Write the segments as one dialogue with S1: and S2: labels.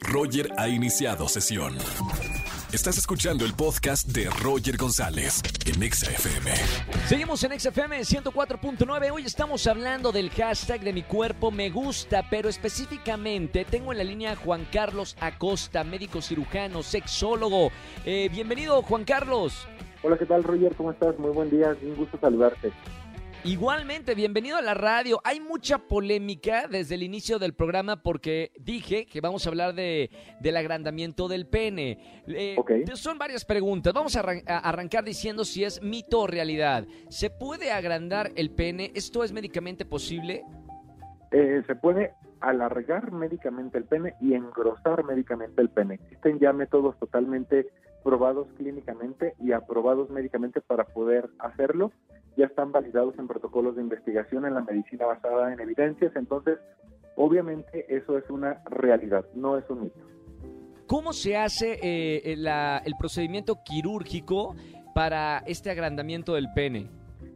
S1: Roger ha iniciado sesión. Estás escuchando el podcast de Roger González en XFM.
S2: Seguimos en XFM 104.9. Hoy estamos hablando del hashtag de mi cuerpo me gusta, pero específicamente tengo en la línea a Juan Carlos Acosta, médico cirujano, sexólogo. Eh, bienvenido, Juan Carlos.
S3: Hola, ¿qué tal, Roger? ¿Cómo estás? Muy buen día, un gusto saludarte.
S2: Igualmente, bienvenido a la radio. Hay mucha polémica desde el inicio del programa porque dije que vamos a hablar de, del agrandamiento del pene. Eh, son varias preguntas. Vamos a, arrancar diciendo si es mito o realidad. ¿Se puede agrandar el pene? ¿Esto es médicamente posible?
S3: Eh, se puede alargar médicamente el pene y engrosar médicamente el pene. Existen ya métodos totalmente probados clínicamente y aprobados médicamente para poder hacerlo ya están validados en protocolos de investigación en la medicina basada en evidencias, entonces obviamente eso es una realidad, no es un mito.
S2: ¿Cómo se hace eh, el procedimiento quirúrgico para este agrandamiento del pene?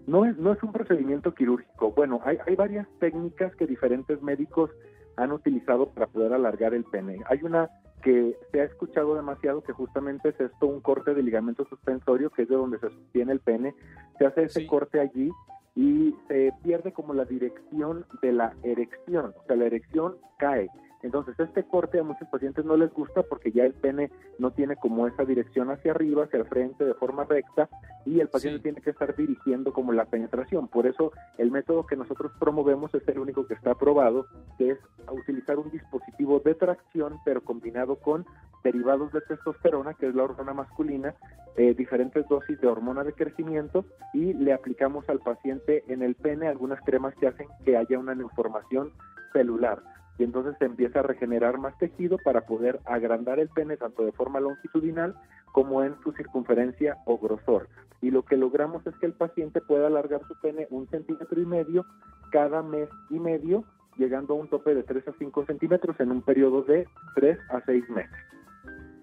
S3: No es, no es un procedimiento quirúrgico. Bueno, hay, hay varias técnicas que diferentes médicos han utilizado para poder alargar el pene. Hay una que se ha escuchado demasiado que justamente es esto un corte de ligamento suspensorio, que es de donde se sostiene el pene, se hace ese corte allí y se pierde como la dirección de la erección, o sea, la erección cae. Entonces, este corte a muchos pacientes no les gusta porque ya el pene no tiene como esa dirección hacia arriba, hacia el frente, de forma recta, y el paciente tiene que estar dirigiendo como la penetración. Por eso, el método que nosotros promovemos es el único que está aprobado, que es utilizar un dispositivo de tracción, pero combinado con derivados de testosterona, que es la hormona masculina, eh, diferentes dosis de hormona de crecimiento, y le aplicamos al paciente en el pene algunas cremas que hacen que haya una neoformación celular y entonces se empieza a regenerar más tejido para poder agrandar el pene tanto de forma longitudinal como en su circunferencia o grosor. Y lo que logramos es que el paciente pueda alargar su pene un centímetro y medio cada mes y medio, llegando a un tope de 3 a 5 centímetros en un periodo de 3 a 6 meses.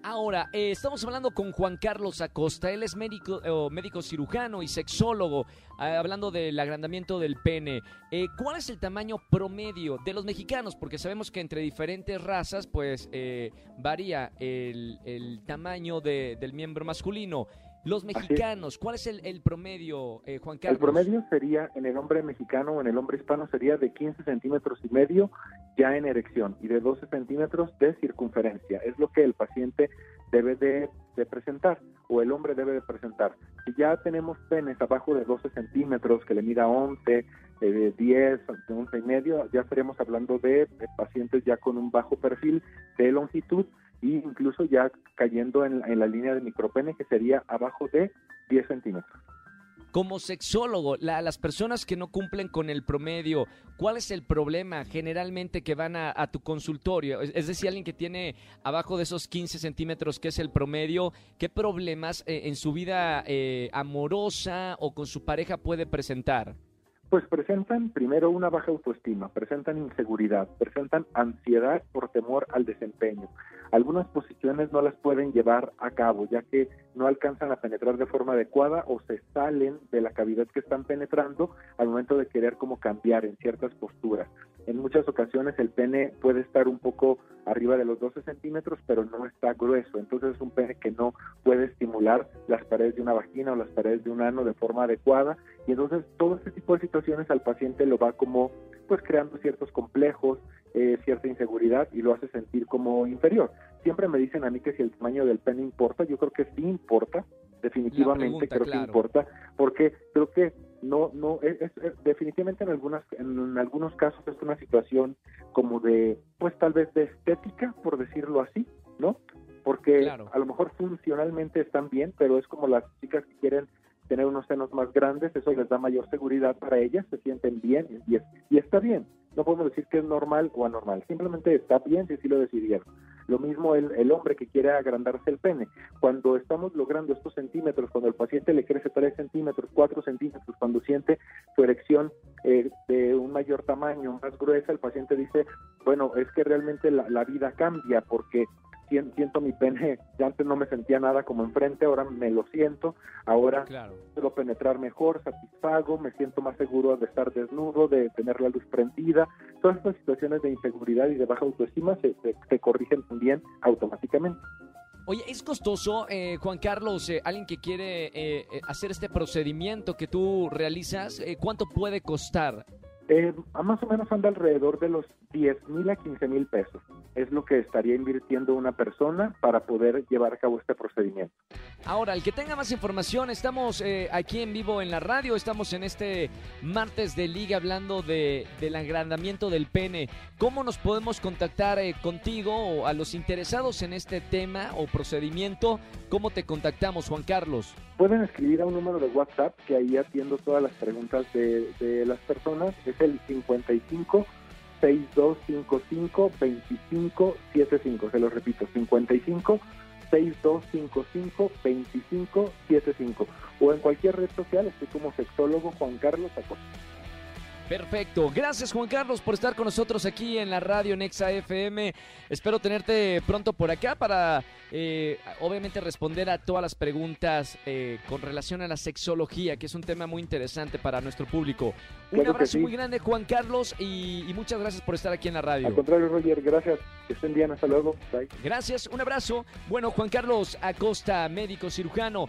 S2: Ahora, eh, estamos hablando con Juan Carlos Acosta. Él es médico, médico cirujano y sexólogo, ah, hablando del agrandamiento del pene. Eh, ¿Cuál es el tamaño promedio de los mexicanos? Porque sabemos que entre diferentes razas, pues eh, varía el, tamaño del miembro masculino. Los mexicanos, ¿cuál es el, promedio, eh, Juan Carlos?
S3: El promedio sería, en el hombre mexicano o en el hombre hispano, sería de 15 centímetros y medio ya en erección y de 12 centímetros de circunferencia. Es lo que el paciente debe de, presentar o el hombre debe de presentar. Si ya tenemos penes abajo de 12 centímetros que le mida 11, de 10, 11 y medio, ya estaríamos hablando de pacientes ya con un bajo perfil de longitud incluso ya cayendo en, la línea de micropene que sería abajo de 10 centímetros.
S2: Como sexólogo, las personas que no cumplen con el promedio, ¿cuál es el problema generalmente que van a, tu consultorio? Es, decir, alguien que tiene abajo de esos 15 centímetros, que es el promedio, ¿qué problemas eh, en su vida eh, amorosa o con su pareja puede presentar?
S3: Pues presentan primero una baja autoestima, presentan inseguridad, presentan ansiedad por temor al desempeño. Algunas posiciones no las pueden llevar a cabo ya que no alcanzan a penetrar de forma adecuada o se salen de la cavidad que están penetrando al momento de querer como cambiar en ciertas posturas. En muchas ocasiones el pene puede estar un poco arriba de los 12 centímetros, pero no está grueso. Entonces es un pene que no puede estimular las paredes de una vagina o las paredes de un ano de forma adecuada. Y entonces todo este tipo de situaciones al paciente lo va como pues creando ciertos complejos, eh, cierta inseguridad y lo hace sentir como inferior. Siempre me dicen a mí que si el tamaño del pene importa, yo creo que sí importa, definitivamente creo que importa, porque creo que no no es, definitivamente en algunas en, algunos casos es una situación como de pues tal vez de estética por decirlo así no porque a lo mejor funcionalmente están bien pero es como las chicas que quieren tener unos senos más grandes eso les da mayor seguridad para ellas se sienten bien y, y está bien no podemos decir que es normal o anormal simplemente está bien si así lo decidieron lo mismo el, hombre que quiere agrandarse el pene. Cuando estamos logrando estos centímetros, cuando el paciente le crece 3 centímetros, 4 centímetros, cuando siente su erección eh, de un mayor tamaño, más gruesa, el paciente dice, bueno, es que realmente la, la vida cambia porque siento mi pene, ya antes no me sentía nada como enfrente, ahora me lo siento, ahora puedo penetrar mejor, satisfago, me siento más seguro de estar desnudo, de tener la luz prendida, todas estas situaciones de inseguridad y de baja autoestima se, se, corrigen también automáticamente.
S2: Oye, ¿es costoso, eh, Juan Carlos, eh, alguien que quiere eh, hacer este procedimiento que tú realizas, cuánto puede costar?
S3: más o menos anda alrededor de los 10 mil a 15 mil pesos. Es lo que estaría invirtiendo una persona para poder llevar a cabo este procedimiento.
S2: Ahora, el que tenga más información, estamos eh, aquí en vivo en la radio, estamos en este martes de liga hablando de, del agrandamiento del pene. ¿Cómo nos podemos contactar eh, contigo o a los interesados en este tema o procedimiento? ¿Cómo te contactamos, Juan Carlos?
S3: Pueden escribir a un número de WhatsApp que ahí atiendo todas las preguntas de, de las personas. Es el 55 6255 2575. Se lo repito, 55 6255 2575. O en cualquier red social estoy como sexólogo Juan Carlos Acosta.
S2: Perfecto. Gracias Juan Carlos por estar con nosotros aquí en la radio Nexa FM. Espero tenerte pronto por acá para eh, obviamente responder a todas las preguntas eh, con relación a la sexología, que es un tema muy interesante para nuestro público. Un abrazo muy grande Juan Carlos y, y, muchas gracias por estar aquí en la radio.
S3: Al contrario Roger, gracias. Que estén bien, hasta luego. Bye.
S2: Gracias, un abrazo. Bueno, Juan Carlos Acosta, médico cirujano.